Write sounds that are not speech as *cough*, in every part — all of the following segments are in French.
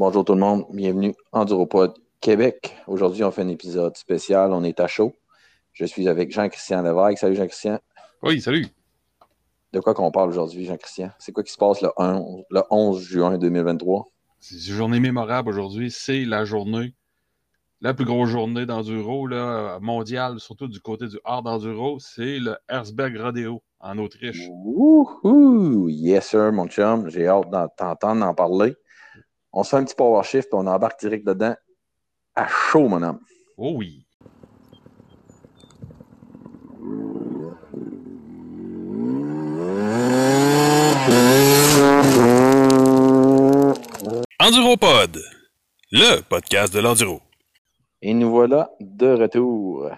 Bonjour tout le monde, bienvenue en Enduropod Québec. Aujourd'hui, on fait un épisode spécial, on est à chaud. Je suis avec Jean-Christian Levesque. Salut Jean-Christian. Oui, salut. De quoi qu'on parle aujourd'hui, Jean-Christian? C'est quoi qui se passe le, 11 juin 2023? C'est une journée mémorable aujourd'hui. C'est la journée, la plus grosse journée d'enduro mondiale, surtout du côté du hard enduro. C'est le Herzberg Rodeo en Autriche. Wouhou! Yes, sir, mon chum. J'ai hâte d'entendre en parler. On se fait un petit power shift et on embarque direct dedans à chaud, mon homme. Oh oui. Enduropod, le podcast de l'enduro. Et nous voilà de retour.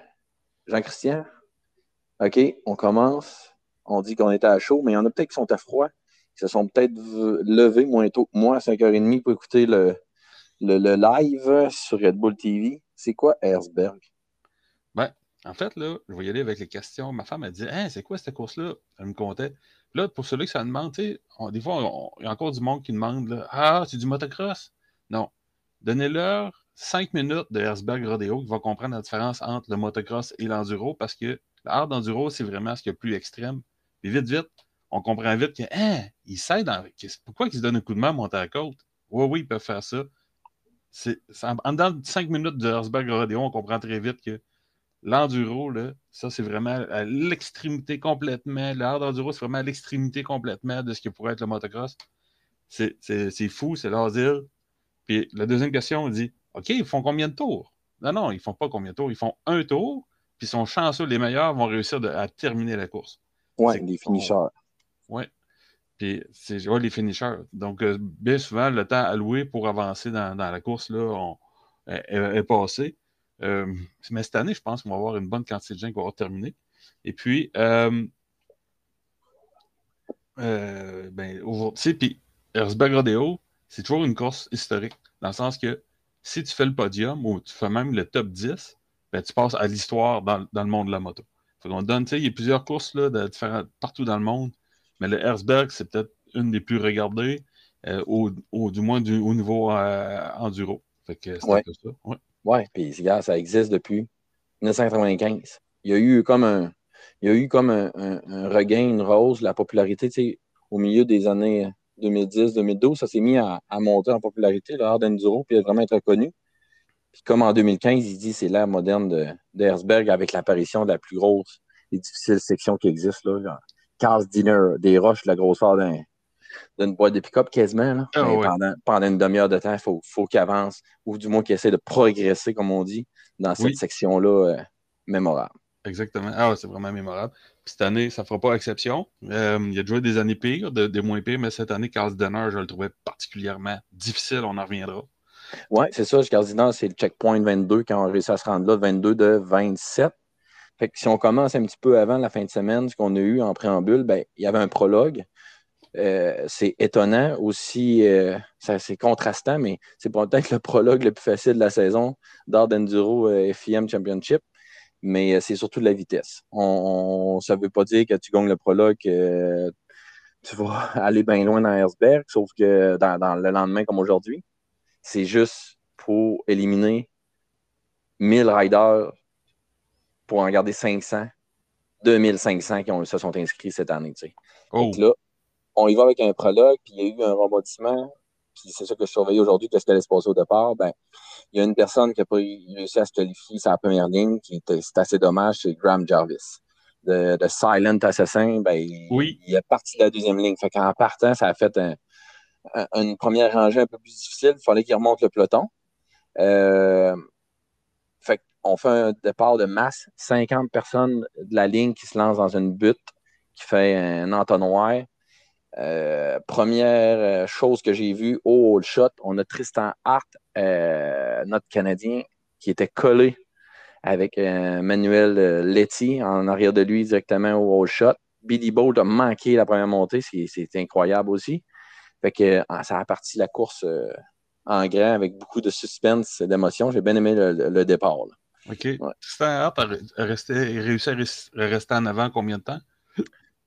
Jean-Christian, OK, on commence. On dit qu'on était à chaud, mais il y en a peut-être qui sont à froid. Ils se sont peut-être levés moins tôt que moi à 5h30 pour écouter le, live sur Red Bull TV. C'est quoi Herzberg? Ben, en fait, là, je vais y aller avec les questions. Ma femme a dit hein, c'est quoi cette course-là? Elle me comptait. Là, pour celui que ça demande, des fois, il y a encore du monde qui demande Ah, c'est du motocross? Non. Donnez-leur 5 minutes de Herzberg Rodeo qui va comprendre la différence entre le motocross et l'enduro parce que l'art d'enduro, c'est vraiment ce qui est plus extrême. Puis vite, vite, on comprend vite que, hein, il dans... pourquoi ils se donnent un coup de main à monter à la côte? Oui, oui, ils peuvent faire ça. C'est, en dedans de 5 minutes de Herzberg Rodeo, on comprend très vite que l'enduro, là, ça, c'est vraiment à l'extrémité complètement. L'art d'enduro, c'est vraiment à l'extrémité complètement de ce qui pourrait être le motocross. C'est, fou, c'est l'asile. Puis la deuxième question, on dit OK, ils font combien de tours? Non, non, ils font pas combien de tours. Ils font un tour, puis ils sont chanceux, les meilleurs vont réussir à terminer la course. Oui, les finisseurs. Oui. Puis c'est les finishers. Donc, euh, bien souvent, le temps alloué pour avancer dans, la course là, est, passé. Euh, mais cette année, je pense qu'on va avoir une bonne quantité de gens qui vont avoir terminé. Et puis, euh, ben, aujourd'hui, puis Erzberg Rodeo, c'est toujours une course historique, dans le sens que si tu fais le podium ou tu fais même le top 10, ben, tu passes à l'histoire dans, le monde de la moto. On donne, il y a plusieurs courses là, de partout dans le monde mais le Herzberg, c'est peut-être une des plus regardées, euh, au, du moins du, au niveau euh, enduro. Fait que c'est ouais. ça. Oui, ouais, puis ça existe depuis 1995. Il y a eu comme un, il y a eu comme un, regain, une rose, la popularité, au milieu des années 2010-2012, ça s'est mis à, monter en popularité, le hard enduro, puis à vraiment être reconnu. Puis comme en 2015, il dit c'est l'ère moderne de, de avec l'apparition de la plus grosse et difficile section qui existe, là, Carl's Dinner, des roches de la grosseur d'une boîte de pick-up quasiment. Ah pendant, une demi-heure de temps, il faut, faut qu'il avance, ou du moins qu'il essaie de progresser, comme on dit, dans cette section-là euh, mémorable. Exactement. Ah, c'est vraiment mémorable. Puis cette année, ça ne fera pas exception. Euh, il y a déjà des années pires, des moins pires, mais cette année, Carl's Dinner, je le trouvais particulièrement difficile. On en reviendra. Oui, c'est ça. Carl's Dinner, c'est le checkpoint 22 quand on réussit à se rendre là, 22 de 27 si on commence un petit peu avant la fin de semaine, ce qu'on a eu en préambule, ben, il y avait un prologue. Euh, c'est étonnant aussi, euh, c'est contrastant, mais c'est peut-être le prologue le plus facile de la saison Enduro euh, FIM Championship, mais c'est surtout de la vitesse. On, ça ne veut pas dire que tu gagnes le prologue, tu vas *laughs* aller bien loin dans Herzberg, sauf que dans le lendemain comme aujourd'hui, c'est juste pour éliminer 1000 riders pour en garder 500, 2500 qui se sont inscrits cette année. Oh. Donc là, on y va avec un prologue, puis il y a eu un rebondissement, puis c'est ça que je surveillais aujourd'hui, que c'était l'espace au départ. Ben, il y a une personne qui n'a pas réussi à se qualifier sa première ligne, qui c'est assez dommage, c'est Graham Jarvis. De, Silent Assassin, ben, il, est parti de la deuxième ligne. Fait qu'en partant, ça a fait une première rangée un peu plus difficile. Il fallait qu'il remonte le peloton. Euh, on fait un départ de masse, 50 personnes de la ligne qui se lancent dans une butte qui fait un entonnoir. Euh, première euh, chose que j'ai vue au hold shot, on a Tristan Hart, euh, notre Canadien, qui était collé avec Manuel Letty en arrière de lui directement au hold shot. Billy Bolt a manqué la première montée, c'est incroyable aussi. Fait que ça a parti la course en grand avec beaucoup de suspense et d'émotion. J'ai bien aimé le, départ. OK. Tristan Hart a, réussi à rester en avant combien de temps?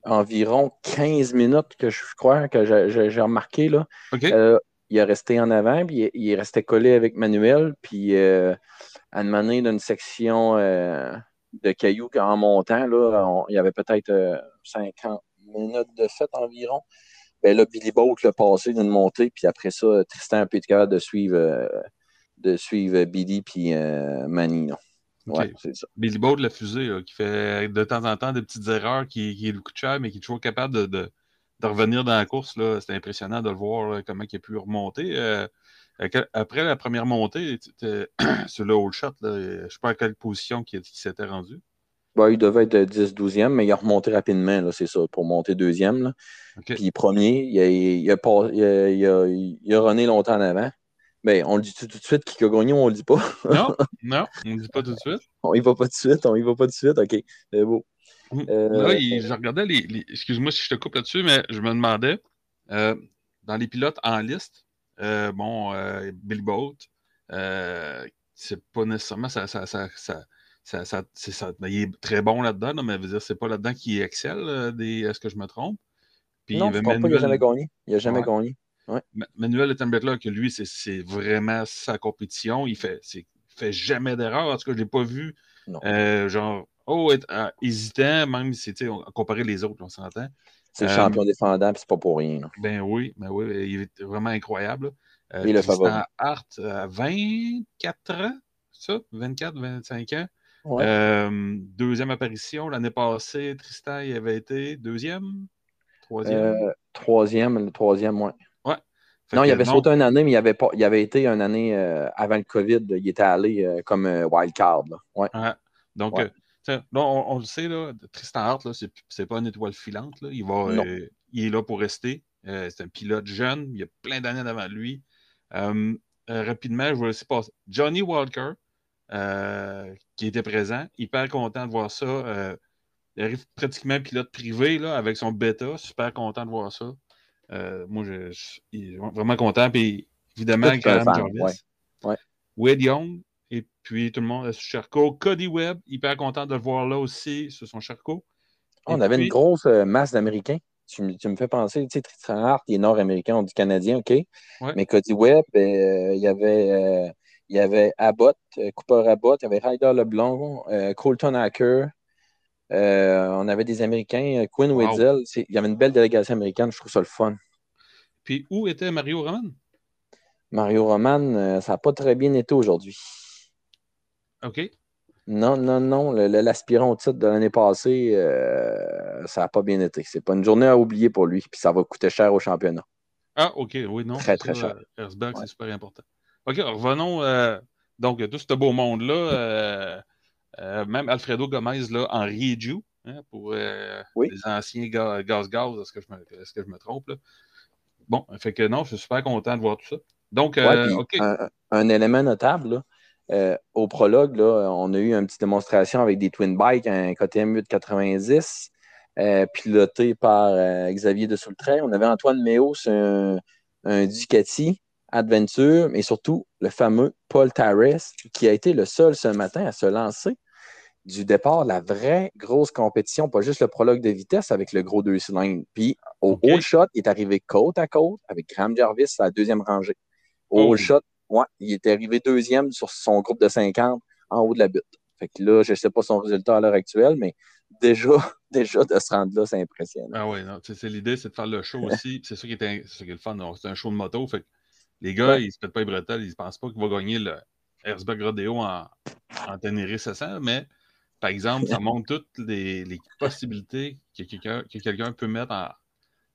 Environ 15 minutes que je crois que j'ai remarqué. Là. Euh, il est resté en avant, puis il, est resté collé avec Manuel, puis euh, à demander d'une section euh, de cailloux en montant, là, il y avait peut-être 50 minutes de fait environ. Ben là, Billy Boat l'a passé d'une montée, puis après ça, Tristan a pu être capable de suivre, de suivre Billy puis Manny. Ouais, c'est ça. Billy Boat, la fusée, qui fait de temps en temps des petites erreurs, qui, qui le coûte cher, mais qui est toujours capable de de revenir dans la course. C'était impressionnant de le voir comment il a pu remonter. Euh, après la première montée, *clears throat* sur le hold shot, je ne sais pas à quelle position il, s'était rendu. Bah, il devait être 10-12e, mais il a remonté rapidement, c'est ça, pour monter deuxième. Puis premier, il a, il, a, il, a, runné longtemps en avant. Ben, on le dit tout, de suite qui a gagné ou on le dit pas? non, *laughs* non, on ne le dit pas tout de suite. on y va pas tout de suite, on y va pas tout de suite, ok, c'est beau. Là, euh, je regardais les. Excuse-moi si je te coupe là-dessus, mais je me demandais, euh, dans les pilotes en liste, euh, bon, Bill Boat, c'est pas nécessairement ça, ça, ça, ça ça, ben, il est très bon là-dedans, mais dire, c'est pas là-dedans qu'il excelle. Est-ce que je me trompe? Puis, non, je pas, il n'a jamais gagné. Il n'a jamais gagné. Ouais. Manuel là que lui, c'est vraiment sa compétition. Il fait, fait jamais d'erreur. En tout cas, je ne l'ai pas vu. genre, Oh, euh, hésitant, même si, tu sais, comparer les autres, on s'entend. C'est le champion euh, défendant, puis c'est pas pour rien. Ben oui, ben oui, il est vraiment incroyable. Euh, le favori. Hart à 24 ans, ça, 24, 25 ans. Euh, deuxième apparition, l'année passée, Tristan, il avait été deuxième, troisième? troisième, le troisième, ouais. Non, il avait sauté une année, mais il avait, pas, il avait été une année avant le COVID. Il était allé comme wildcard. Ouais. ouais. Donc, on, le sait, là, Tristan Hart, ce n'est pas une étoile filante. Il, va, euh, il est là pour rester. Euh, c'est un pilote jeune. Il a plein d'années devant lui. Euh, rapidement, je vais laisser passer. Johnny Walker, qui était présent, hyper content de voir ça. il arrive pratiquement pilote privé là, avec son bêta. Super content de voir ça. Moi, je, suis vraiment content. Puis évidemment, Graham Jarvis. Wade Young, et puis, tout le monde, sur Cherco. Cody Webb, hyper content de le voir là aussi sur son Cherco. on avait une grosse euh, masse d'Américains. Tu, me fais penser, tu sais, Tristan Hart, il est nord-américain, on dit canadien, OK? Mais Cody Webb, euh, il y avait. Euh, il y avait Abbott, Cooper Abbott, il y avait Ryder LeBlanc, Colton Hacker, on avait des Américains, Quinn wow. Il y avait une belle délégation américaine, je trouve ça le fun. Puis où était Mario Roman? Mario Roman, ça n'a pas très bien été aujourd'hui. OK. Non, non, non. L'aspirant au titre de l'année passée, euh, ça n'a pas bien été. C'est pas une journée à oublier pour lui, puis ça va coûter cher au championnat. Ah, OK, oui, non. Très, très cher. Herzberg, c'est super important. OK, revenons. Euh, donc, tout ce beau monde-là, euh, même Alfredo Gomez, là, en Riju, hein, pour les anciens gaz-gaz, est-ce que, je me, est que je me trompe? Là? Bon, fait que non, je suis super content de voir tout ça. Donc, OK. Un, un, élément notable, là, euh, au prologue, là, on a eu une petite démonstration avec des twin bikes, un KTM 890, euh, piloté par euh, Xavier de Soultray. On avait Antoine Méos, un, un Ducati Adventure, mais surtout le fameux Paul Tarres, qui a été le seul ce matin à se lancer du départ la vraie grosse compétition, pas juste le prologue de vitesse avec le gros deux cylindres. Puis au okay. shot, il est arrivé côte à côte avec Graham Jarvis à la deuxième rangée. Au oh. shot, Ouais, il était arrivé deuxième sur son groupe de 50 en haut de la butte. Fait que là, je ne sais pas son résultat à l'heure actuelle, mais déjà, *laughs* déjà de se rendre là, c'est impressionnant. Ah oui, c'est l'idée, c'est de faire le show aussi. C'est ça qui est, le fun. C'est un show de moto. Fait que les gars, ils ne se pètent pas les bretelles, ils ne pensent pas qu'ils vont gagner le Herzberg Rodeo en, en Ténéré 700, mais par exemple, ça montre toutes les, possibilités que quelqu'un peut mettre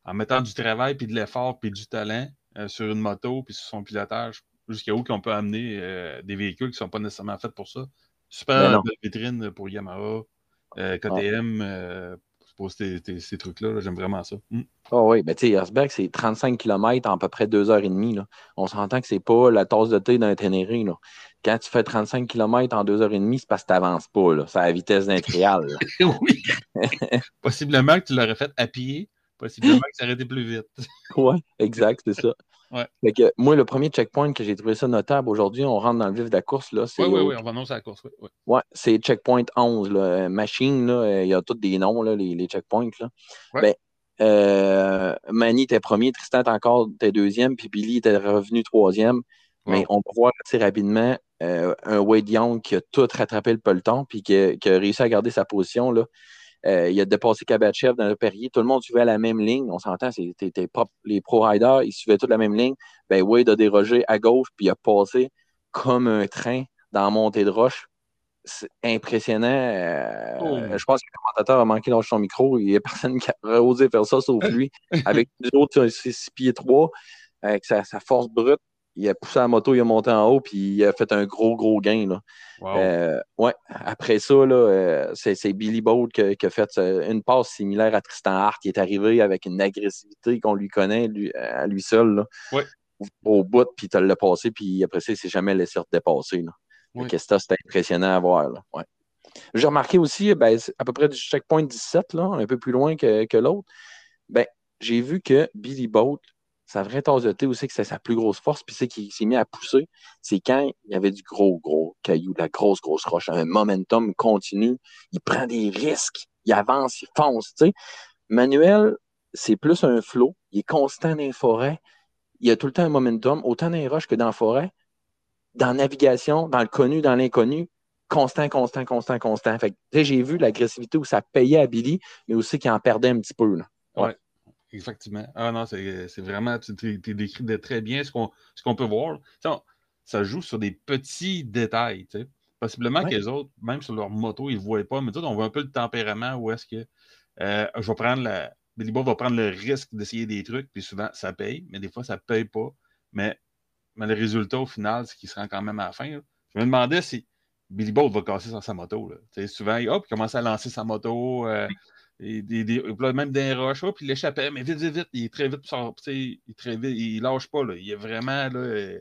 en, mettant du travail, puis de l'effort, puis du talent euh, sur une moto, puis sur son pilotage jusqu'à où qu'on peut amener euh, des véhicules qui ne sont pas nécessairement faits pour ça. Super belle vitrine pour Yamaha, euh, KTM, euh, pour ces, trucs-là. J'aime vraiment ça. Oh oui, ben tu sais, Herzberg, c'est 35 km en à peu près 2h30. Là. On s'entend que c'est pas la tasse de thé d'un Ténéré. Là. Quand tu fais 35 km en 2h30, c'est parce que tu n'avances pas. C'est à la vitesse d'un trial. *laughs* oui. *laughs* Possiblement que tu l'aurais fait à pied. Possiblement que ça aurait été plus vite. *laughs* oui, exact, c'est ça moi, le premier checkpoint que j'ai trouvé ça notable aujourd'hui, on rentre dans le vif de la course. Oui, oui, oui, on va annoncer la course. Oui, ouais, c'est checkpoint 11. Là. Machine, là, il y a tous des noms, là, les, les checkpoints. Là. Ben, euh, Manny était premier, Tristan était encore était deuxième, puis Billy était revenu troisième. Mais on peut voir assez rapidement euh, un Wade Young qui a tout rattrapé le peloton, puis qui a, réussi à garder sa position. Là. Euh, il a dépassé Kabachev dans le Perrier. Tout le monde suivait la même ligne. On s'entend, c'était les pro-riders, ils suivaient toute la même ligne. Ben, Wade a dérogé à gauche, puis il a passé comme un train dans la montée de roche. C'est impressionnant. Euh, oh. Je pense que le commentateur a manqué dans son micro. Il n'y a personne qui a *laughs* osé faire ça sauf lui. *laughs* avec les autres, c'est 6 pieds 3, avec sa, force brute. Il a poussé la moto, il a monté en haut, puis il a fait un gros, gros gain. Là. Euh, ouais. Après ça, euh, c'est Billy Bolt qui, a fait une passe similaire à Tristan Hart. qui est arrivé avec une agressivité qu'on lui connaît à lui seul. Au bout, puis il l'a passé, puis après ça, il ne s'est jamais laissé dépasser. Oui. ça, c'était impressionnant à voir. Ouais. J'ai remarqué aussi, ben, à peu près du checkpoint 17, là, un peu plus loin que, l'autre, ben, j'ai vu que Billy Boat, sa vraie tasse de thé aussi, que c'est sa plus grosse force, puis c'est qu'il s'est mis à pousser, c'est quand il y avait du gros, gros caillou, de la grosse, grosse roche, un momentum continu, il prend des risques, il avance, il fonce. Manuel, c'est plus un flot, il est constant dans les forêts, il a tout le temps un momentum, autant dans les roches que dans la forêt, dans la navigation, dans le connu, dans l'inconnu, constant, constant, constant, constant. Fait j'ai vu l'agressivité où ça payait à Billy, mais aussi qu'il en perdait un petit peu. Oui, effectivement. Ah non, c'est vraiment, tu décris très bien ce qu'on peut voir. Ça, joue sur des petits détails. Possiblement que les autres, même sur leur moto, ils ne voient pas, mais on voit un peu le tempérament où est-ce que euh, je vais prendre la. Billy Bob va prendre le risque d'essayer des trucs, puis souvent ça paye, mais des fois ça ne paye pas. Mais mais le résultat, au final, c'est qu'il se rend quand même à la fin. Je me demandais si Billy Bolt va casser sur sa moto. Là. Souvent, hop, il commence à lancer sa moto. Euh, et même des roches, puis il l'échappait, mais vite, vite, vite, il est très vite, il, est très vite, il lâche pas, là, il est vraiment là, euh,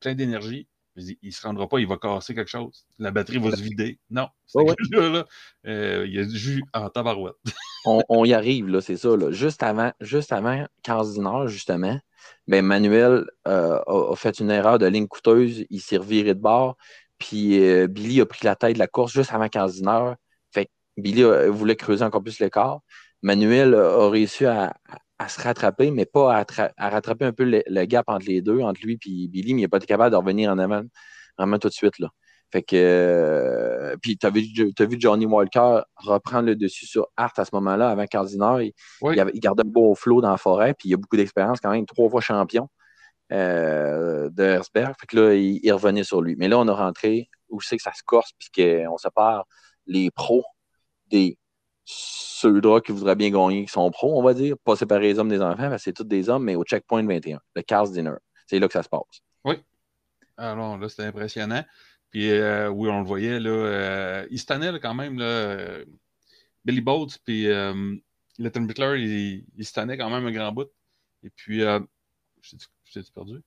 plein d'énergie. Il ne se rendra pas, il va casser quelque chose. La batterie va se vider. Non. *laughs* là, euh, il y a du jus en tabarouette. *laughs* on, y arrive, là, c'est ça. Là. Juste avant, juste avant 15 heures, justement, ben, Manuel euh, a, fait une erreur de ligne coûteuse, il s'est reviré de bord, puis euh, Billy a pris la tête de la course juste avant 15 heures. Billy voulait creuser encore plus l'écart. Manuel a réussi à, se rattraper, mais pas à, rattraper un peu le, gap entre les deux, entre lui et Billy, mais il n'a pas été capable de revenir en avant vraiment tout de suite. Là. Fait que. Euh, puis, tu as, vu Johnny Walker reprendre le dessus sur Hart à ce moment-là, avant Cardinal. Il, il, gardait un beau flot dans la forêt, puis il a beaucoup d'expérience, quand même, trois fois champion euh, de Herzberg. Fait que là, il, revenait sur lui. Mais là, on a rentré où c'est que ça se corse, puisqu'on sépare les pros des ceux-là qui voudraient bien gagner, qui sont pros, on va dire. Pas séparer les hommes des enfants, c'est tous des hommes, mais au checkpoint 21, le Cars Dinner. C'est là que ça se passe. Oui. Alors là, c'était impressionnant. Puis euh, oui, on le voyait, là, euh, il se quand même, là, euh, Billy Boats, puis euh, Letton Bickler, il, il, se quand même un grand bout. Et puis, je t'ai perdu?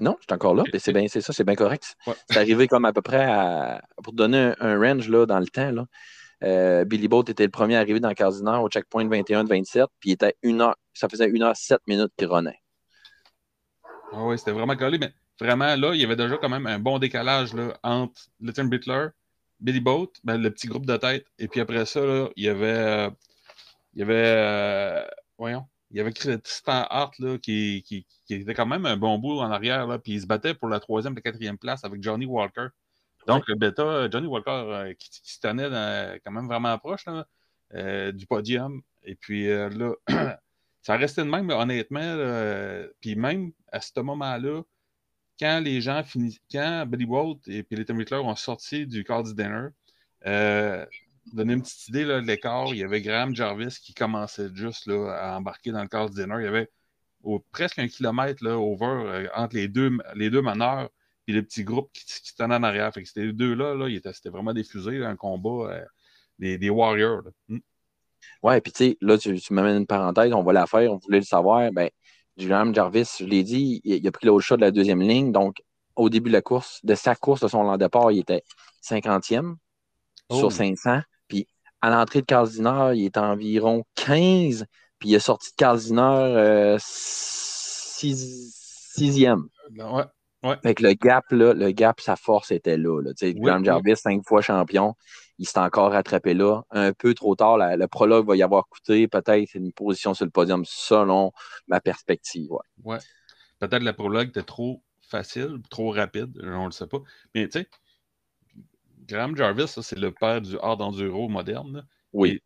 Non, je suis encore là. C'est bien, c'est ça, c'est bien correct. C'est arrivé comme à peu près à, pour donner un, range là, dans le temps. Là. Billy Boat était le premier arrivé dans le casino au checkpoint 21-27, puis il était une heure, ça faisait une heure sept minutes qu'il renaît. Ah oui, c'était vraiment collé, mais vraiment, là, il y avait déjà quand même un bon décalage là, entre le Tim Bittler, Billy Boat, ben, le petit groupe de tête, et puis après ça, il y avait. Euh, il y avait. Euh. Il y avait Tristan Hart là, qui, était quand même un bon bout en arrière, là, puis il se battait pour la troisième et la quatrième place avec Johnny Walker. Donc, le bêta, Johnny Walker, euh, qui, se tenait quand même vraiment proche là, du podium. Et puis là, *clears throat* ça restait de même, honnêtement. puis même à ce moment-là, quand les gens finissent, quand Billy Walt et puis les ont sorti du corps du dinner, euh, donner une petite idée là, de l'écart, il y avait Graham Jarvis qui commençait juste là, à embarquer dans le corps du dinner. Il y avait presque un kilomètre là, over euh, entre les deux, les deux meneurs et le petit groupe qui, qui tenait en arrière. Fait que c'était les deux-là, là, c'était vraiment des fusées, un combat euh, des, des, Warriors. Hmm. Ouais, puis tu sais, là, tu, tu m'amènes une parenthèse, on va la faire, on voulait le savoir. Ben, Julian Jarvis, je l'ai dit, il, a pris le shot de la deuxième ligne. Donc, au début de la course, de sa course, de son départ, il était 50e sur 500. Puis, à l'entrée de Carl il était environ 15. Puis, il est sorti de Carl euh, 6e. Ouais. Ouais. Fait que le gap, là, le gap, sa force était là. là. Jarvis, cinq fois champion, il s'est encore rattrapé là. Un peu trop tard, le prologue va y avoir coûté peut-être une position sur le podium selon ma perspective. Ouais. ouais. Peut-être le prologue était trop facile, trop rapide, on ne le sait pas. Mais tu sais, Graham Jarvis, c'est le père du hard enduro moderne. Oui.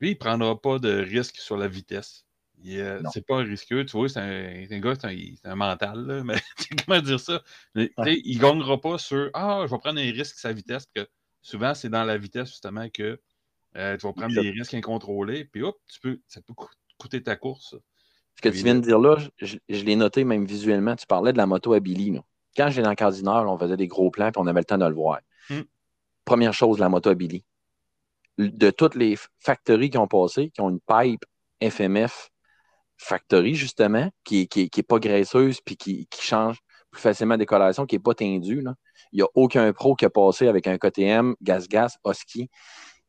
lui, il ne prendra pas de risque sur la vitesse. C'est pas risqueux, tu vois, c'est un, gars, c'est un, mental, mais *laughs* comment dire ça? Il ne gagnera pas sur Ah, je vais prendre un risque sa vitesse, parce que souvent, c'est dans la vitesse, justement, que euh, tu vas prendre des risques incontrôlés, puis hop, tu peux, ça peut coûter ta course. Ce que tu viens de dire là, je, l'ai noté même visuellement. Tu parlais de la moto à Billy. Quand j'étais dans le Cardinal, on faisait des gros plans, puis on avait le temps de le voir. Hmm. Première chose, la moto à Billy. De toutes les factories qui ont passé, qui ont une pipe FMF factory, justement, qui n'est qui, pas graisseuse puis qui, qui, change plus facilement des colorations, qui n'est pas tendue. Il n'y a aucun pro qui a passé avec un KTM, gaz-gaz, Husky,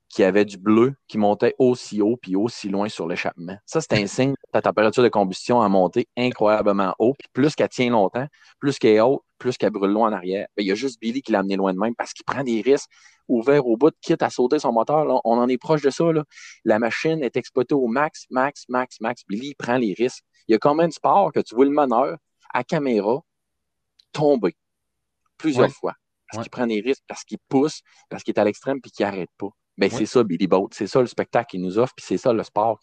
qui avait du bleu qui montait aussi haut puis aussi loin sur l'échappement. Ça, c'est un signe ta température de combustion a monté incroyablement haut. Puis plus qu'elle tient longtemps, plus qu'elle est haute, plus qu'elle brûle loin en arrière. Il y a juste Billy qui l'a amené loin de même parce qu'il prend des risques ouverts au bout, quitte à sauter son moteur. On en est proche de ça. La machine est exploitée au max, max, max, max. Billy prend les risques. Il y a combien de sport que tu vois le meneur à caméra tomber plusieurs fois. Parce qu'il prend des risques, parce qu'il pousse, parce qu'il est à l'extrême puis qu'il n'arrête pas. Ben, c'est ça, Billy Boat. C'est ça le spectacle qu'il nous offre, puis c'est ça le sport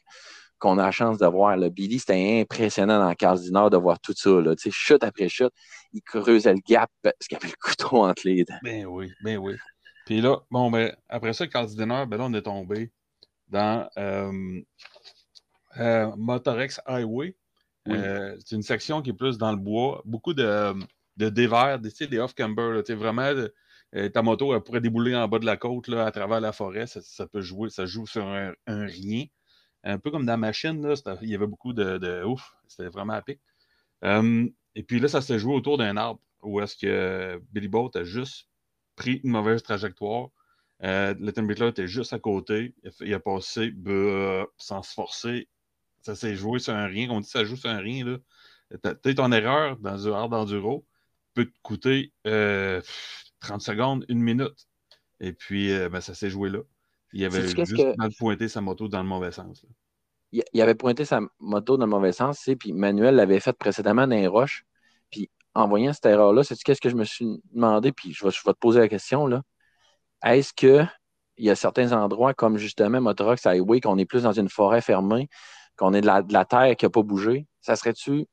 qu'on a la chance de voir. Là. Billy, c'était impressionnant dans la case du Nord de voir tout ça. Là. chute après chute, il creusait le gap parce qu'il avait le couteau entre les dents. Ben oui, ben oui. Puis là, bon, ben, après ça, du Nord, ben là, on est tombé dans euh, euh, Motorex Highway. Euh, c'est une section qui est plus dans le bois. Beaucoup de, de dévers, des, des off-camber. Vraiment, ta moto elle pourrait débouler en bas de la côte là, à travers la forêt. Ça, peut jouer, ça joue sur un, rien. Un peu comme dans la machine, là, il y avait beaucoup de, ouf. C'était vraiment épique. Euh, et puis là, ça s'est joué autour d'un arbre où est-ce que Billy Boat a juste pris une mauvaise trajectoire. Euh, le temperature était juste à côté. Il a, passé bah, sans se forcer. Ça s'est joué sur un rien. On dit ça joue sur un rien. Peut-être ton erreur dans un arbre d'enduro peut te coûter 30 secondes, une minute. Et puis, euh, ben, ça s'est joué là. Il avait juste mal pointé sa moto dans le mauvais sens. Il avait pointé sa moto dans le mauvais sens, puis Manuel l'avait fait précédemment dans les roches. En voyant cette erreur-là, c'est qu'est-ce que je me suis demandé, puis je vais, te poser la question là. Est-ce que il y a certains endroits comme justement Motorox Highway, qu'on est plus dans une forêt fermée, qu'on est de la, de la terre qui n'a pas bougé, ça serait-tu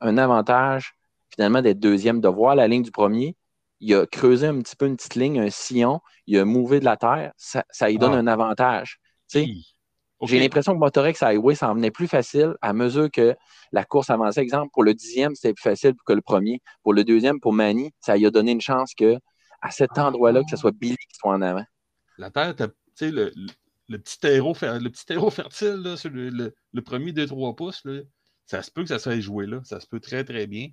un avantage finalement d'être deuxième, de voir la ligne du premier, il a creusé un petit peu une petite ligne, un sillon, il a mouvé de la terre, ça, ça lui donne ah. un avantage. J'ai l'impression que Motorex Highway, ça en venait plus facile à mesure que la course avançait. Exemple, pour le dixième, c'était plus facile que le premier. Pour le deuxième, pour Manny, ça lui a donné une chance que à cet ah. endroit-là, que ce soit Billy qui soit en avant. La terre, tu sais, le, le, petit terreau, le petit terreau fertile, là, sur le, le, premier 2-3 pouces, là, ça se peut que ça soit joué là. Ça se peut très, très bien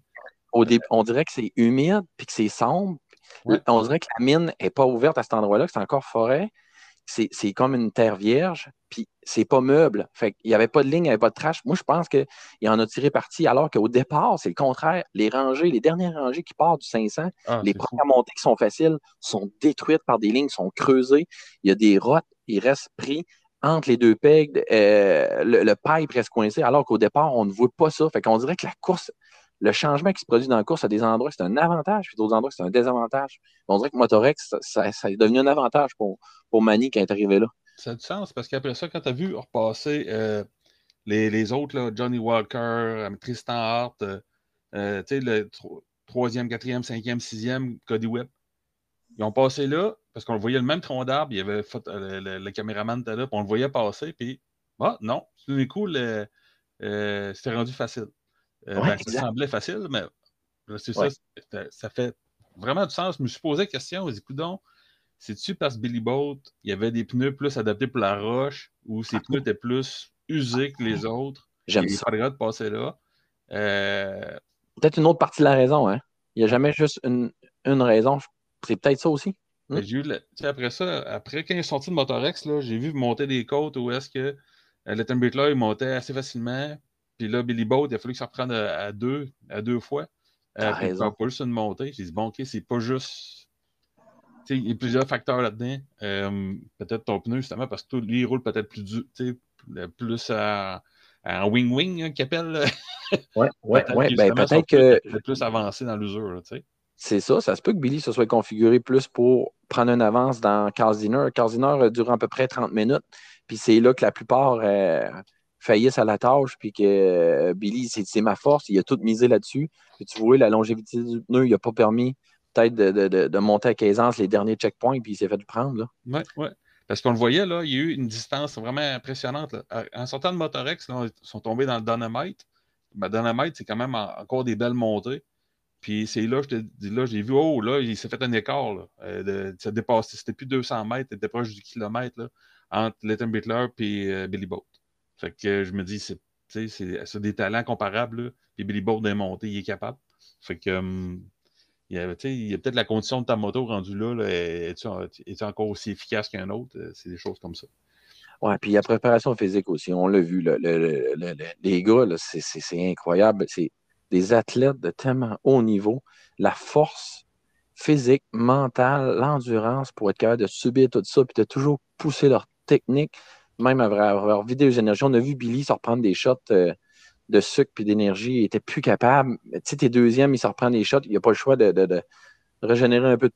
on dirait que c'est humide puis que c'est sombre. On dirait que la mine n'est pas ouverte à cet endroit-là, que c'est encore forêt. C'est comme une terre vierge, puis c'est pas meuble. Fait il n'y avait pas de ligne, il n'y avait pas de trash. Moi, je pense qu'il en a tiré parti, alors qu'au départ, c'est le contraire. Les rangées, les dernières rangées qui partent du 500, ah, les premières montées qui sont faciles sont détruites par des lignes, sont creusées. Il y a des rottes, il reste pris entre les deux pegs, euh, le, le pipe reste coincé, alors qu'au départ, on ne voit pas ça. Fait qu'on dirait que la course, le changement qui se produit dans la course à des endroits, c'est un avantage, puis d'autres endroits, c'est un désavantage. On dirait que Motorex, ça, est devenu un avantage pour, pour Manny qui est arrivé là. Ça a du sens, parce qu'après ça, quand tu as vu repasser euh, les, les, autres, là, Johnny Walker, euh, Tristan Hart, euh, tu sais, le troisième, quatrième, cinquième, sixième, Cody Webb, ils ont passé là, parce qu'on voyait le même tronc d'arbre, il y avait le, caméraman était là, puis on le voyait passer, puis ah non, tout coup, c'était rendu facile. Euh, ben, ça semblait facile, mais c'est ça, ça fait vraiment du sens. Je me suis posé la question, je me donc, c'est-tu parce que Billy Boat, il y avait des pneus plus adaptés pour la roche ou ses pneus étaient plus usés que les autres? J'aime ça. de passer là. Euh, peut-être une autre partie de la raison, hein? Il n'y a jamais juste une, raison. C'est peut-être ça aussi. Hein? J'ai après ça, après quand il est sorti de Motorex, j'ai vu monter des côtes où est-ce que euh, le il montait assez facilement. Puis là, Billy Boat, il a fallu que ça reprenne à, deux, à deux fois. Euh, pour pas juste une montée. J'ai dit, bon, OK, c'est pas juste. il y a plusieurs facteurs là-dedans. Euh, peut-être ton pneu, justement, parce que lui, il roule peut-être plus dur, plus en wing-wing, hein, qu'il appelle. Oui, oui, oui. Ben, peut-être que. plus avancé dans l'usure, tu sais. C'est ça. Ça se peut que Billy se soit configuré plus pour prendre une avance dans Casiner. Casiner dure à peu près 30 minutes. Puis c'est là que la plupart euh, faillissent à la tâche. Puis que euh, Billy, c'est ma force. Il a tout misé là-dessus. Puis tu vois, la longévité du pneu, il n'a pas permis peut-être de, monter à 15 les derniers checkpoints. Puis il s'est fait prendre. Oui, oui. Parce qu'on le voyait, là, il y a eu une distance vraiment impressionnante. En sortant de Motorex, ils sont tombés dans le Dynamite. Ben, Dynamite, c'est quand même encore des belles montées. Puis c'est là, je j'ai vu, oh, là, il s'est fait un écart. Là, euh, ça dépassé, c'était plus 200 mètres, c'était proche du kilomètre là, entre Leighton Bittler et Billy Boat. Fait que je me dis, c'est, c'est, des talents comparables. puis Billy Boat d'un monté, il est capable. Fait que, hum, il y a, peut-être la condition de ta moto rendue là, là est-tu, encore aussi efficace qu'un autre? Euh, c'est des choses comme ça. Oui, puis il y a préparation physique aussi. On l'a vu, les gars, c'est incroyable. C'est des athlètes de tellement haut niveau, la force physique, mentale, l'endurance pour être capable de subir tout ça, puis de toujours pousser leur technique, même avoir vidé les énergies. On a vu Billy se reprendre des shots euh, de sucre puis d'énergie, il était plus capable. Tu sais, t'es deuxième, il se reprend des shots, il n'a pas le choix de, régénérer un peu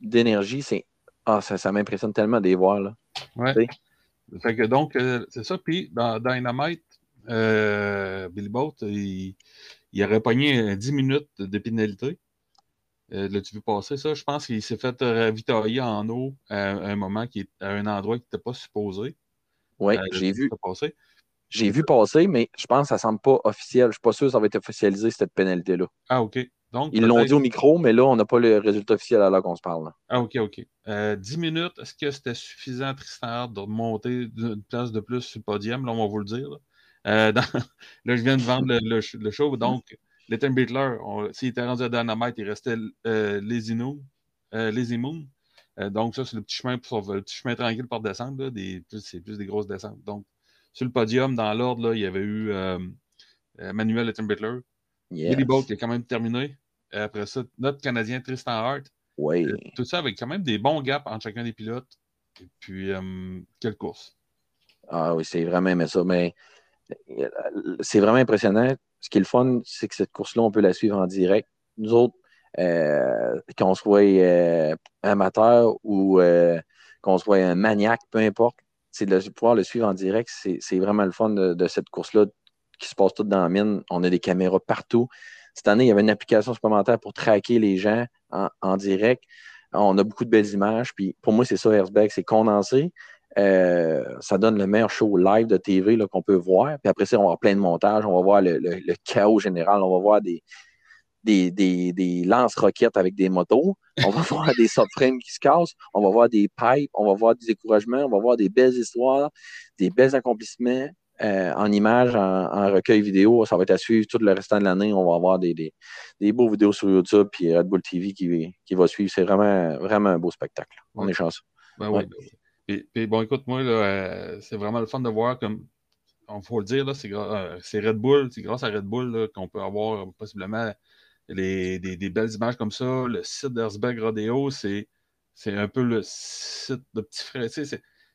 d'énergie. C'est ah, ça, ça m'impressionne tellement de les voir. Là. Fait que donc, euh, c'est ça. Puis dans Dynamite, euh, Billy Boat, il, il aurait pogné 10 minutes de pénalité. Euh, L'as-tu vu passer ça? Je pense qu'il s'est fait ravitailler en eau à un moment qui est à un endroit qui n'était pas supposé. Oui, euh, j'ai vu. Passer. J'ai vu passer, mais je pense que ça ne semble pas officiel. Je ne suis pas sûr que ça va être officialisé, cette pénalité-là. Ah, OK. Donc, Ils l'ont dit au micro, mais là, on n'a pas le résultat officiel à l'heure qu'on se parle. Ah, OK, OK. 10 euh, minutes, est-ce que c'était suffisant, Tristan, de monter d'une place de plus sur le podium? Là, on va vous le dire. Euh, *laughs* là, je viens de vendre le, show. Donc, Letton Beatler, s'il était rendu à Dynamite, il restait euh, Moon. Euh, Moon. Euh, donc, ça, c'est le petit chemin pour le petit chemin tranquille pour descendre. C'est plus des grosses descentes. Donc, sur le podium, dans l'ordre, il y avait eu Manuel Letton Beatler. Billy Boat qui a quand même terminé. après ça, notre Canadien Tristan Hart. Oui. tout ça avec quand même des bons gaps entre chacun des pilotes. Et puis, quelle course. Ah oui, c'est vraiment aimé ça. Mais c'est vraiment impressionnant. Ce qui est le fun, c'est que cette course-là, on peut la suivre en direct. Nous autres, euh, qu'on soit euh, amateur ou euh, qu'on soit un maniaque, peu importe, c'est de pouvoir le suivre en direct. C'est vraiment le fun de, cette course-là qui se passe toute dans la mine. On a des caméras partout. Cette année, il y avait une application supplémentaire pour traquer les gens en, direct. On a beaucoup de belles images. Puis pour moi, c'est ça, Airsback, c'est condensé. Euh, ça donne le meilleur show live de TV qu'on peut voir. Puis après ça, on va avoir plein de montages, on va voir le, chaos général, on va voir des, des, des, lance-roquettes avec des motos, on va *laughs* voir des subframes qui se cassent, on va voir des pipes, on va voir des découragements, on va voir des belles histoires, des belles accomplissements. Euh, en images, en, recueil vidéo, ça va être à suivre tout le restant de l'année. On va avoir des, des, beaux vidéos sur YouTube puis Red Bull TV qui, qui va suivre. C'est vraiment, vraiment un beau spectacle. On est chanceux. Ben ben puis, bon, écoute, moi, euh, c'est vraiment le fun de voir comme. On faut le dire, euh, c'est Red Bull, c'est grâce à Red Bull qu'on peut avoir possiblement des, belles images comme ça. Le site d'Erzberg Rodeo, c'est un peu le site de petits frères.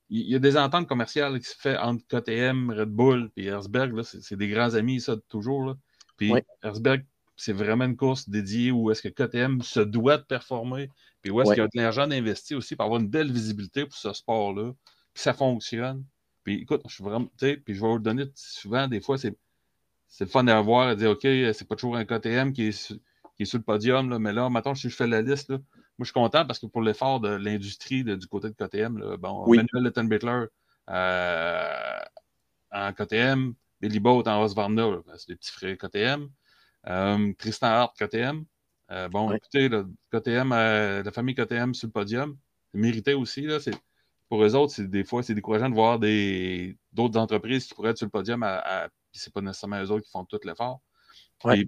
Il y a des ententes commerciales qui se font entre KTM, Red Bull et Erzberg. C'est des grands amis, ça, toujours. Là. Puis Erzberg, c'est vraiment une course dédiée où est-ce que KTM se doit de performer puis où est-ce qu'il y a de l'argent investi aussi pour avoir une belle visibilité pour ce sport-là, puis ça fonctionne. Puis écoute, je suis vraiment, puis je vais vous le donner souvent, des fois, c'est, c'est le fun d'avoir à dire, OK, c'est pas toujours un KTM qui est, qui est sur le podium, là, mais là, maintenant, si je fais la liste, là, moi, je suis content parce que pour l'effort de l'industrie du côté de KTM, là, bon, Manuel Lettenbittler euh, en KTM, Billy Boat en Husqvarna, c'est des petits frères KTM, euh, Tristan Hart KTM, euh, bon, écoutez, KTM, euh, la famille KTM sur le podium, mérité aussi. Là, pour eux autres, des fois, c'est décourageant de voir d'autres entreprises qui pourraient être sur le podium, à, puis c'est pas nécessairement eux autres qui font tout l'effort. je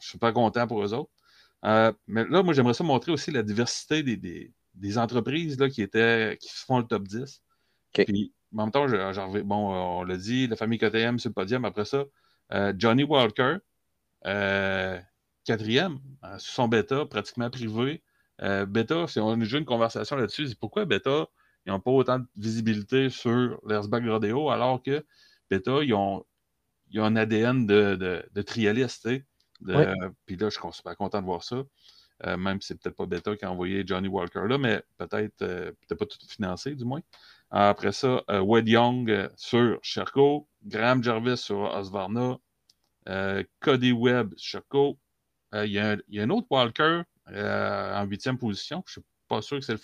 suis pas content pour eux autres. Euh, mais là, moi, j'aimerais ça montrer aussi la diversité des, entreprises là, qui, étaient, qui font le top 10. Puis, en même temps, bon, on l'a dit, la famille KTM sur le podium. Après ça, Johnny Walker, quatrième, euh, sous son bêta, pratiquement privé. Euh, Beta, si on a eu une conversation là-dessus, c'est pourquoi Beta, ils n'ont pas autant de visibilité sur l'Erzberg Rodeo, alors que Beta, ils ont, ils ont un ADN de, de, de trialiste, Puis là, je suis super content de voir ça. Euh, même si c'est peut-être pas Beta qui a envoyé Johnny Walker là, mais peut-être euh, peut pas tout financé, du moins. Après ça, euh, Wade Young sur Sherco, Graham Jarvis sur Osvarna, Cody Webb sur Sherco. Il y, a un autre Walker en huitième position. Je ne suis pas sûr que c'est le,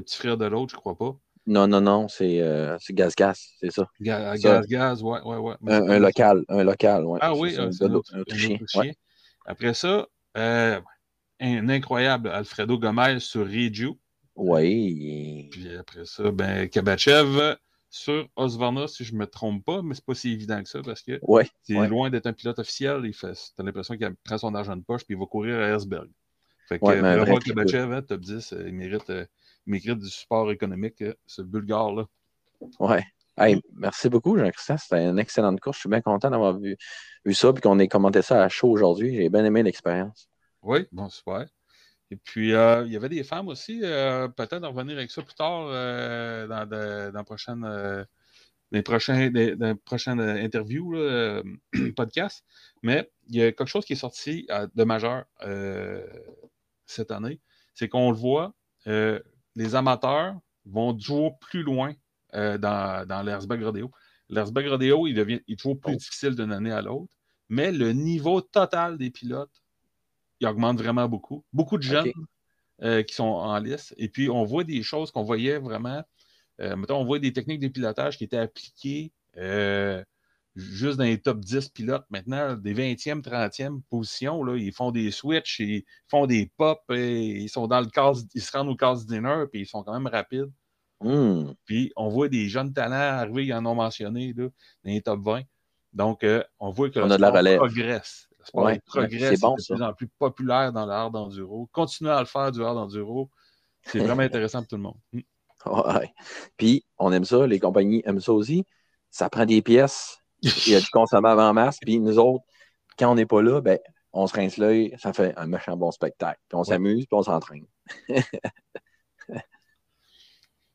petit frère de l'autre, je crois pas. Non, non, non, c'est Gaz Gaz, c'est ça. Gaz Gaz, ouais, ouais, ouais. Un, local, un local, ouais. Ah oui, un, chien. Après ça, un incroyable Alfredo Gomez sur Riju. Oui. Puis après ça, ben, Kabachev sur Osvarna, si je ne me trompe pas, mais c'est pas si évident que ça parce que c'est loin d'être un pilote officiel. Fait, as l'impression qu'il prend son argent de poche puis il va courir à Herzberg. Fait que ouais, bravo Kabachev, hein, top 10, euh, il mérite, euh, il mérite du support économique, euh, ce Bulgare-là. Ouais. merci beaucoup, Jean-Christian. C'était une excellente course. Je suis bien content d'avoir vu, vu ça et qu'on ait commenté ça à chaud aujourd'hui. J'ai bien aimé l'expérience. Oui, bon, super. Et puis, euh, il y avait des femmes aussi, euh, peut-être revenir avec ça plus tard euh, dans, dans, prochaine, les prochains, des, prochaines interviews, *clears throat* podcast. Mais il y a quelque chose qui est sorti de majeur cette année. C'est qu'on le voit, les amateurs vont toujours plus loin dans, dans l'Erzberg Rodeo. L'Erzberg Rodeo, il devient il est toujours plus oh. difficile d'une année à l'autre. Mais le niveau total des pilotes il augmente vraiment beaucoup. Beaucoup de jeunes euh, qui sont en liste. Et puis, on voit des choses qu'on voyait vraiment. Euh, mettons, on voit des techniques de pilotage qui étaient appliquées euh, juste dans les top 10 pilotes. Maintenant, des 20e, 30e positions, là, ils font des switches, ils font des pops, ils sont dans le casse, ils se rendent au casse dinner, puis ils sont quand même rapides. Hmm. Puis on voit des jeunes talents arriver, ils en ont mentionné là, dans les top 20. Donc, on voit que on le a progresse. Le sport progresse, bon, de plus en plus populaire dans le hard enduro. Continuez à le faire du hard enduro. C'est *laughs* vraiment intéressant pour tout le monde. Hmm. Ouais. Puis, on aime ça, les compagnies aiment ça aussi. Ça prend des pièces, il y a du consommable en masse. Puis, nous autres, quand on n'est pas là, ben, on se rince l'œil, ça fait un méchant bon spectacle. Puis, on s'amuse, puis on s'entraîne. *laughs* fait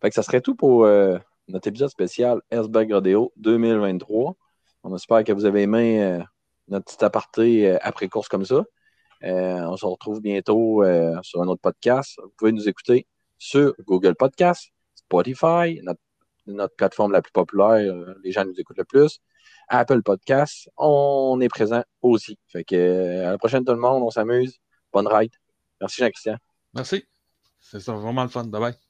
que ça serait tout pour euh, notre épisode spécial Erzberg Rodeo 2023. On espère que vous avez aimé. Euh, notre petit aparté euh, après course comme ça. On se retrouve bientôt sur un autre podcast. Vous pouvez nous écouter sur Google Podcast, Spotify, notre, plateforme la plus populaire, les gens nous écoutent le plus. Apple Podcast, on est présent aussi. Fait que à la prochaine tout le monde, on s'amuse. Bonne ride. Merci Jean-Christian. Merci. C'est vraiment le fun. Bye bye.